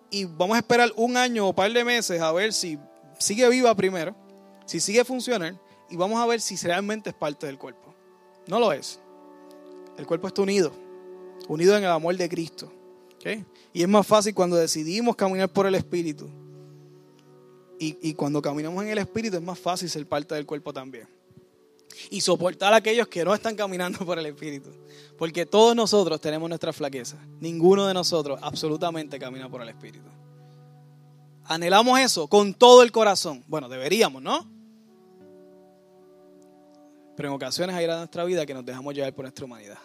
A: y vamos a esperar un año o par de meses a ver si sigue viva primero si sigue funcionando y vamos a ver si realmente es parte del cuerpo. No lo es. El cuerpo está unido, unido en el amor de Cristo. Y es más fácil cuando decidimos caminar por el Espíritu. Y, y cuando caminamos en el Espíritu es más fácil ser parte del cuerpo también. Y soportar a aquellos que no están caminando por el Espíritu. Porque todos nosotros tenemos nuestra flaqueza. Ninguno de nosotros absolutamente camina por el Espíritu. Anhelamos eso con todo el corazón. Bueno, deberíamos, ¿no? Pero en ocasiones hay en nuestra vida que nos dejamos llevar por nuestra humanidad.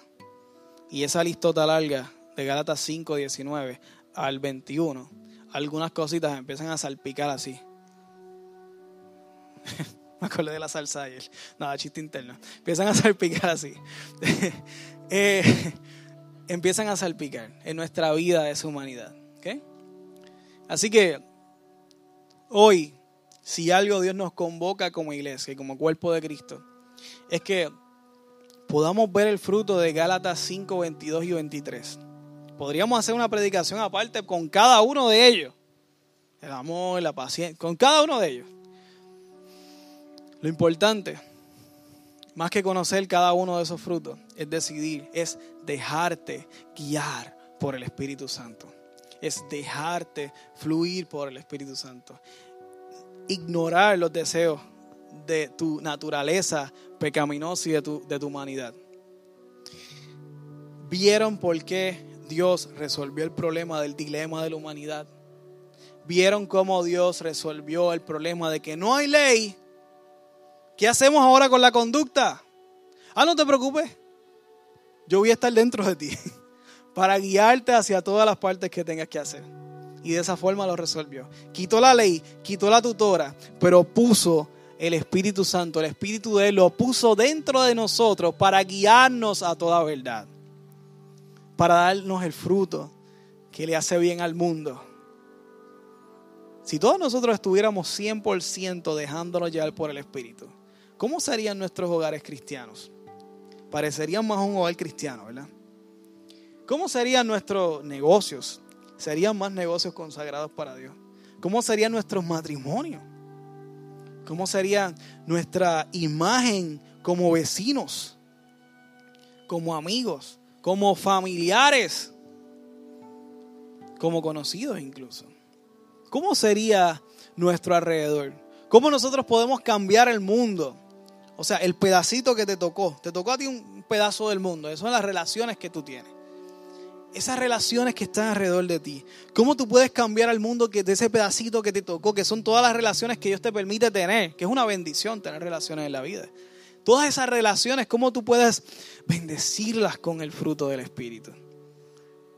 A: Y esa listota larga de Gálatas 5, 19 al 21, algunas cositas empiezan a salpicar así. Me acordé de la salsa ayer. Nada, chiste interno. Empiezan a salpicar así. Eh, empiezan a salpicar en nuestra vida de esa humanidad. Así que hoy, si algo Dios nos convoca como iglesia y como cuerpo de Cristo, es que podamos ver el fruto de Gálatas 5, 22 y 23. Podríamos hacer una predicación aparte con cada uno de ellos. El amor, la paciencia, con cada uno de ellos. Lo importante, más que conocer cada uno de esos frutos, es decidir, es dejarte guiar por el Espíritu Santo. Es dejarte fluir por el Espíritu Santo. Ignorar los deseos de tu naturaleza pecaminosa y de tu, de tu humanidad. Vieron por qué Dios resolvió el problema del dilema de la humanidad. Vieron cómo Dios resolvió el problema de que no hay ley. ¿Qué hacemos ahora con la conducta? Ah, no te preocupes. Yo voy a estar dentro de ti para guiarte hacia todas las partes que tengas que hacer. Y de esa forma lo resolvió. Quitó la ley, quitó la tutora, pero puso el Espíritu Santo, el Espíritu de Él lo puso dentro de nosotros para guiarnos a toda verdad. para darnos el fruto que le hace bien al mundo. Si todos nosotros estuviéramos 100% dejándonos llevar por el Espíritu, ¿cómo serían nuestros hogares cristianos? Parecerían más un hogar cristiano, ¿verdad? ¿Cómo serían nuestros negocios? Serían más negocios consagrados para Dios. ¿Cómo serían nuestros matrimonios? ¿Cómo sería nuestra imagen como vecinos? Como amigos, como familiares, como conocidos incluso. ¿Cómo sería nuestro alrededor? ¿Cómo nosotros podemos cambiar el mundo? O sea, el pedacito que te tocó, te tocó a ti un pedazo del mundo, esas son las relaciones que tú tienes. Esas relaciones que están alrededor de ti. ¿Cómo tú puedes cambiar el mundo que, de ese pedacito que te tocó, que son todas las relaciones que Dios te permite tener, que es una bendición tener relaciones en la vida? Todas esas relaciones, ¿cómo tú puedes bendecirlas con el fruto del Espíritu?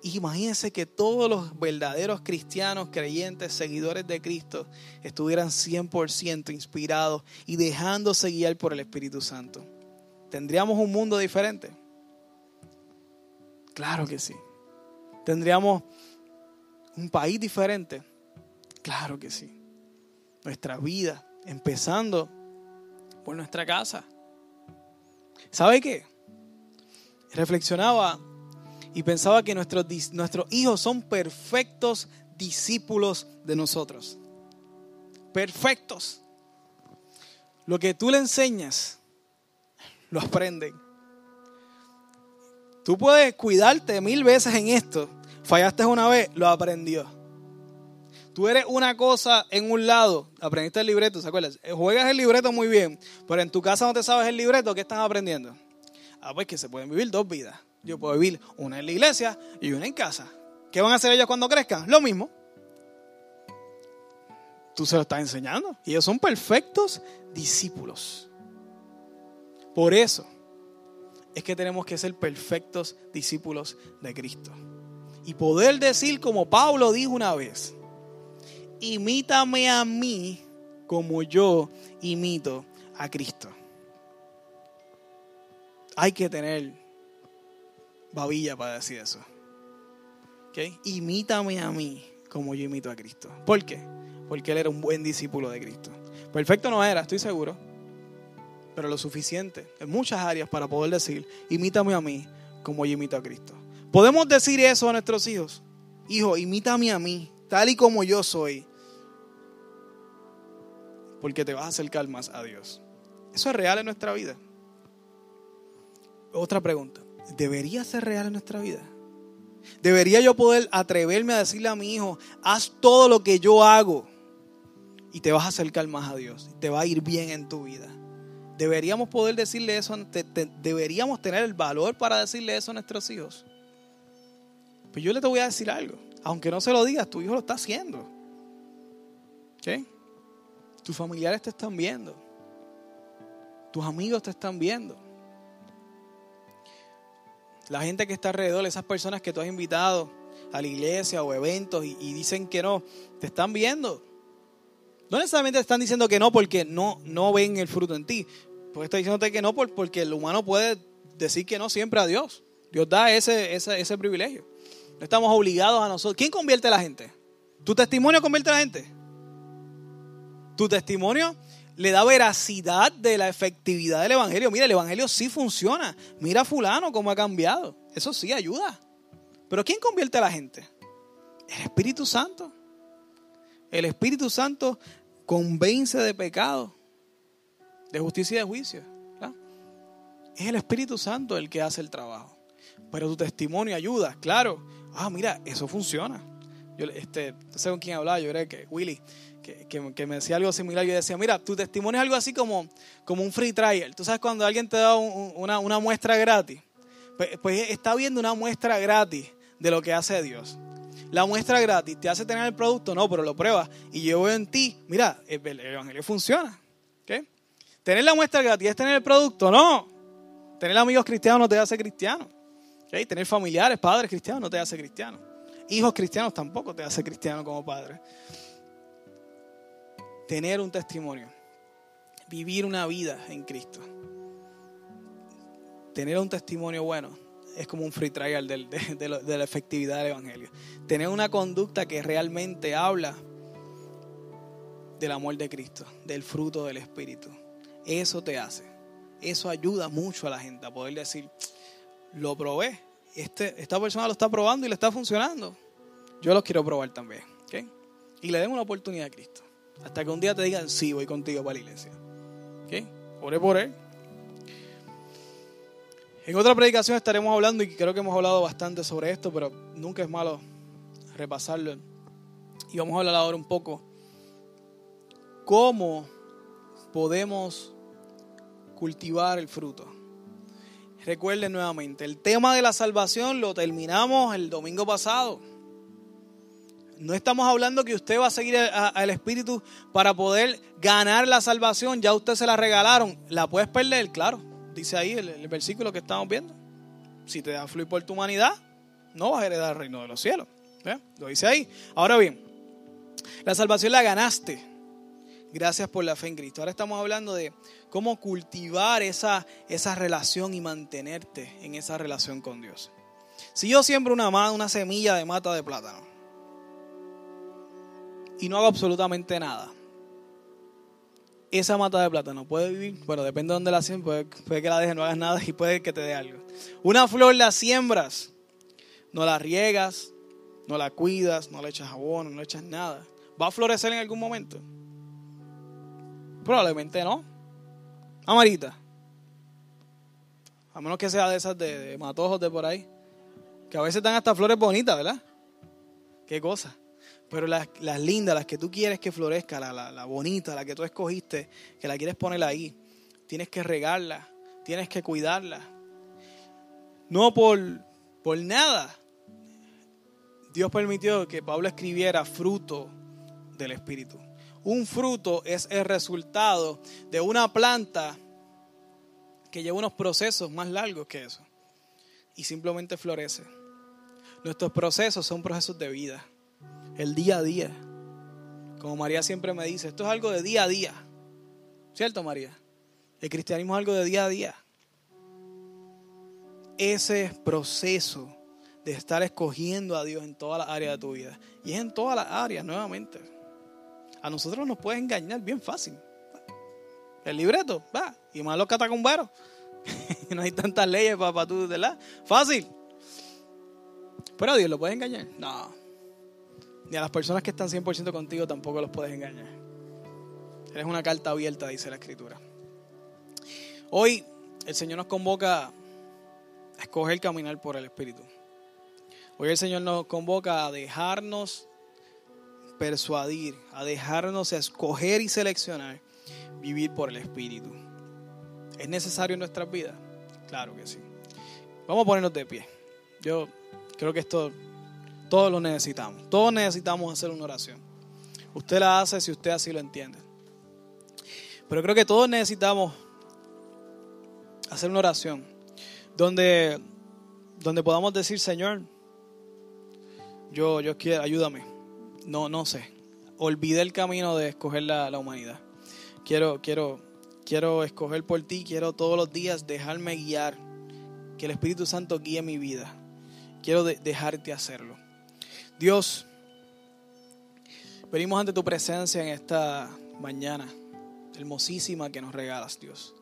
A: Imagínense que todos los verdaderos cristianos, creyentes, seguidores de Cristo estuvieran 100% inspirados y dejándose guiar por el Espíritu Santo. ¿Tendríamos un mundo diferente? Claro que sí. ¿Tendríamos un país diferente? Claro que sí. Nuestra vida, empezando por nuestra casa. ¿Sabe qué? Reflexionaba y pensaba que nuestros, nuestros hijos son perfectos discípulos de nosotros. Perfectos. Lo que tú le enseñas, lo aprenden. Tú puedes cuidarte mil veces en esto. Fallaste una vez, lo aprendió. Tú eres una cosa en un lado, aprendiste el libreto, ¿se acuerdas? Juegas el libreto muy bien, pero en tu casa no te sabes el libreto, ¿qué estás aprendiendo? Ah, pues que se pueden vivir dos vidas. Yo puedo vivir una en la iglesia y una en casa. ¿Qué van a hacer ellos cuando crezcan? Lo mismo. Tú se lo estás enseñando. Y ellos son perfectos discípulos. Por eso es que tenemos que ser perfectos discípulos de Cristo. Y poder decir como Pablo dijo una vez, imítame a mí como yo imito a Cristo. Hay que tener babilla para decir eso. ¿Okay? Imítame a mí como yo imito a Cristo. ¿Por qué? Porque él era un buen discípulo de Cristo. Perfecto no era, estoy seguro. Pero lo suficiente en muchas áreas para poder decir, imítame a mí como yo imito a Cristo. Podemos decir eso a nuestros hijos. Hijo, imítame a mí, tal y como yo soy. Porque te vas a acercar más a Dios. Eso es real en nuestra vida. Otra pregunta debería ser real en nuestra vida. Debería yo poder atreverme a decirle a mi hijo, haz todo lo que yo hago y te vas a acercar más a Dios, te va a ir bien en tu vida. Deberíamos poder decirle eso, deberíamos tener el valor para decirle eso a nuestros hijos. Pues yo le te voy a decir algo, aunque no se lo digas, tu hijo lo está haciendo. ¿Qué? Tus familiares te están viendo. Tus amigos te están viendo. La gente que está alrededor, esas personas que tú has invitado a la iglesia o eventos y, dicen que no, te están viendo. No necesariamente te están diciendo que no porque no, no ven el fruto en ti. Porque está diciéndote que no porque el humano puede decir que no siempre a Dios. Dios da ese, ese, ese privilegio. No estamos obligados a nosotros. ¿Quién convierte a la gente? ¿Tu testimonio convierte a la gente? Tu testimonio le da veracidad de la efectividad del Evangelio. Mira, el Evangelio sí funciona. Mira a fulano cómo ha cambiado. Eso sí ayuda. Pero ¿quién convierte a la gente? El Espíritu Santo. El Espíritu Santo convence de pecado, de justicia y de juicio. Es el Espíritu Santo el que hace el trabajo. Pero tu testimonio ayuda, claro. Ah, mira, eso funciona. Yo este, no sé con quién hablaba, yo creo que Willy que, me decía algo similar. Yo decía, mira, tu testimonio es algo así como, como un free trial. Tú sabes cuando alguien te da una, una, muestra gratis. Pues, pues, está viendo una muestra gratis de lo que hace Dios. La muestra gratis te hace tener el producto, no, pero lo pruebas. Y yo veo en ti, mira, el, evangelio funciona. ¿okay? Tener la muestra gratis es tener el producto, no. Tener amigos cristianos no te hace cristiano. Tener familiares, padres cristianos no te hace cristiano. Hijos cristianos tampoco te hace cristiano como padre tener un testimonio, vivir una vida en Cristo, tener un testimonio bueno, es como un free trial de, de la efectividad del Evangelio. Tener una conducta que realmente habla del amor de Cristo, del fruto del Espíritu. Eso te hace. Eso ayuda mucho a la gente a poder decir, lo probé. Este, esta persona lo está probando y le está funcionando. Yo lo quiero probar también. Y le den una oportunidad a Cristo. Hasta que un día te digan, sí, voy contigo para la iglesia. ¿Okay? Ore por él. En otra predicación estaremos hablando, y creo que hemos hablado bastante sobre esto, pero nunca es malo repasarlo. Y vamos a hablar ahora un poco cómo podemos cultivar el fruto. Recuerden nuevamente, el tema de la salvación lo terminamos el domingo pasado. No estamos hablando que usted va a seguir al Espíritu para poder ganar la salvación. Ya usted se la regalaron. ¿La puedes perder? Claro. Dice ahí el, versículo que estamos viendo. Si te da fluir por tu humanidad, no vas a heredar el reino de los cielos. Lo dice ahí. Ahora bien, la salvación la ganaste gracias por la fe en Cristo. Ahora estamos hablando de cómo cultivar esa, esa relación y mantenerte en esa relación con Dios. Si yo siembro una, una semilla de mata de plátano y no hago absolutamente nada, esa mata de plátano puede vivir, bueno, depende de dónde la siembres, puede, que la dejes, no hagas nada y puede que te dé algo. Una flor la siembras, no la riegas, no la cuidas, no le echas jabón, no le echas nada. ¿Va a florecer en algún momento? Probablemente no. Amarita. A menos que sea de esas de, matojos de por ahí. Que a veces dan hasta flores bonitas, ¿verdad? Qué cosa. Pero las, lindas, las que tú quieres que florezca, la, la, bonita, la que tú escogiste, que la quieres poner ahí, tienes que regarla, tienes que cuidarla. No por, por nada. Dios permitió que Pablo escribiera fruto del Espíritu. Un fruto es el resultado de una planta que lleva unos procesos más largos que eso. Y simplemente florece. Nuestros procesos son procesos de vida. El día a día. Como María siempre me dice, esto es algo de día a día. ¿Cierto, María? El cristianismo es algo de día a día. Ese proceso de estar escogiendo a Dios en todas las áreas de tu vida. Y es en todas las áreas, nuevamente a nosotros nos puede engañar bien fácil. El libreto, va, y más los catacumberos. no hay tantas leyes para, para tú, ¿verdad? Fácil. Pero Dios lo puede engañar. No. Ni a las personas que están 100% contigo tampoco los puedes engañar. Eres una carta abierta, dice la Escritura. Hoy el Señor nos convoca a escoger caminar por el Espíritu. Hoy el Señor nos convoca a dejarnos persuadir, a dejarnos escoger y seleccionar vivir por el Espíritu. ¿Es necesario en nuestras vidas? Claro que sí. Vamos a ponernos de pie. Yo creo que esto todos lo necesitamos. Todos necesitamos hacer una oración. Usted la hace si usted así lo entiende. Pero creo que todos necesitamos hacer una oración donde, donde podamos decir, Señor, yo, yo quiero, ayúdame no, no sé. Olvidé el camino de escoger la, humanidad. Quiero, quiero, quiero escoger por ti, quiero todos los días dejarme guiar, que el Espíritu Santo guíe mi vida. Quiero dejarte hacerlo. Dios, venimos ante tu presencia en esta mañana hermosísima que nos regalas, Dios.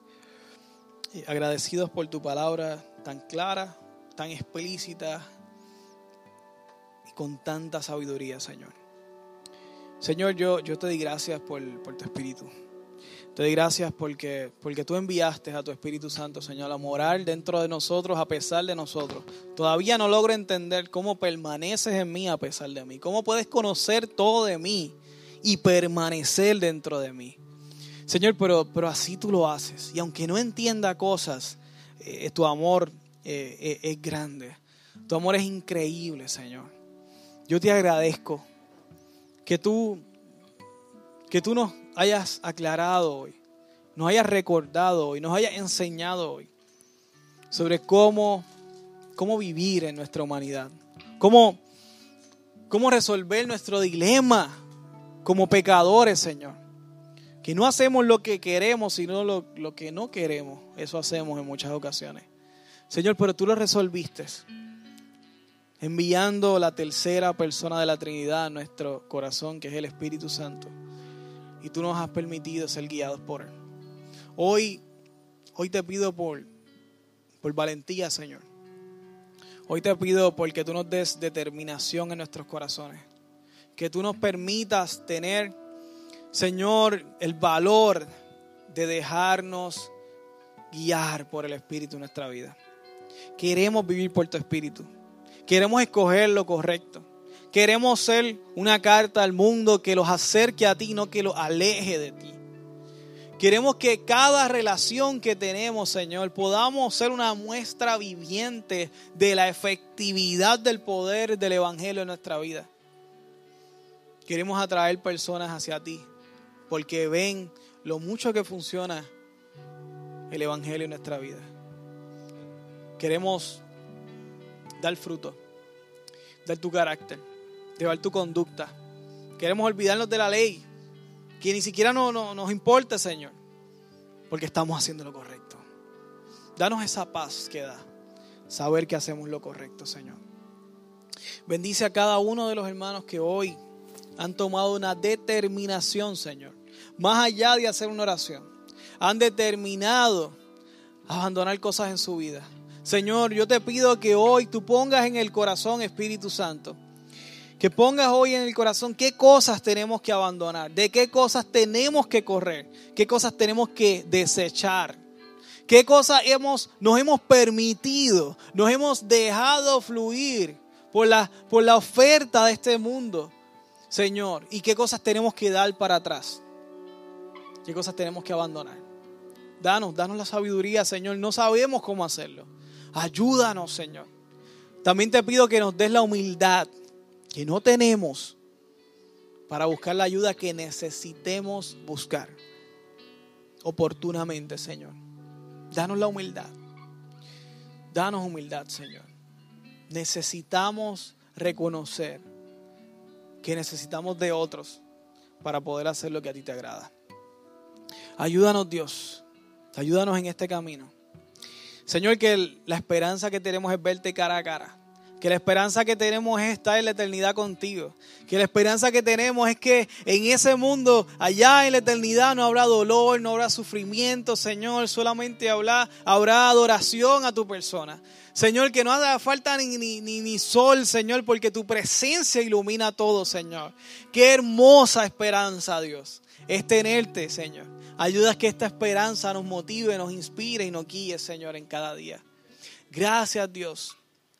A: agradecidos por tu palabra tan clara, tan explícita y con tanta sabiduría, Señor. Señor, yo, yo te di gracias por, tu Espíritu. Te di gracias porque, porque tú enviaste a tu Espíritu Santo, Señor, a morar dentro de nosotros a pesar de nosotros. Todavía no logro entender cómo permaneces en mí a pesar de mí. Cómo puedes conocer todo de mí y permanecer dentro de mí. Señor, pero, pero así tú lo haces. Y aunque no entienda cosas, eh, tu amor eh, eh, es grande. Tu amor es increíble, Señor. Yo te agradezco que tú, que tú nos hayas aclarado hoy, nos hayas recordado hoy, nos hayas enseñado hoy sobre cómo, cómo vivir en nuestra humanidad, cómo, cómo resolver nuestro dilema como pecadores, Señor. Que no hacemos lo que queremos, sino lo, lo que no queremos. Eso hacemos en muchas ocasiones. Señor, pero tú lo resolviste enviando la tercera persona de la Trinidad a nuestro corazón, que es el Espíritu Santo. Y tú nos has permitido ser guiados por Él. Hoy, hoy te pido por, por valentía, Señor. Hoy te pido porque tú nos des determinación en nuestros corazones. Que tú nos permitas tener, Señor, el valor de dejarnos guiar por el Espíritu en nuestra vida. Queremos vivir por tu Espíritu. Queremos escoger lo correcto. Queremos ser una carta al mundo que los acerque a ti, no que los aleje de ti. Queremos que cada relación que tenemos, Señor, podamos ser una muestra viviente de la efectividad del poder del Evangelio en nuestra vida. Queremos atraer personas hacia ti porque ven lo mucho que funciona el Evangelio en nuestra vida. Queremos dar fruto, dar tu carácter, llevar tu conducta. Queremos olvidarnos de la ley, que ni siquiera no, nos importa, Señor, porque estamos haciendo lo correcto. Danos esa paz que da, saber que hacemos lo correcto, Señor. Bendice a cada uno de los hermanos que hoy han tomado una determinación, Señor, más allá de hacer una oración. Han determinado abandonar cosas en su vida Señor, yo te pido que hoy tú pongas en el corazón, Espíritu Santo, que pongas hoy en el corazón qué cosas tenemos que abandonar, de qué cosas tenemos que correr, qué cosas tenemos que desechar, qué cosas hemos, nos hemos permitido, nos hemos dejado fluir por la, por la oferta de este mundo, Señor, y qué cosas tenemos que dar para atrás, qué cosas tenemos que abandonar. Danos, danos la sabiduría, Señor. No sabemos cómo hacerlo. Ayúdanos, Señor. También te pido que nos des la humildad que no tenemos para buscar la ayuda que necesitemos buscar oportunamente, Señor. Danos la humildad. Danos humildad, Señor. Necesitamos reconocer que necesitamos de otros para poder hacer lo que a ti te agrada. Ayúdanos, Dios. Ayúdanos en este camino. Señor, que la esperanza que tenemos es verte cara a cara. Que la esperanza que tenemos es estar en la eternidad contigo. Que la esperanza que tenemos es que en ese mundo, allá en la eternidad, no habrá dolor, no habrá sufrimiento, Señor. Solamente habrá, habrá adoración a tu persona. Señor, que no haga falta ni, ni, ni, sol, Señor, porque tu presencia ilumina todo, Señor. Qué hermosa esperanza, Dios, es tenerte, Señor. Ayuda a que esta esperanza nos motive, nos inspire y nos guíe, Señor, en cada día. Gracias, Dios,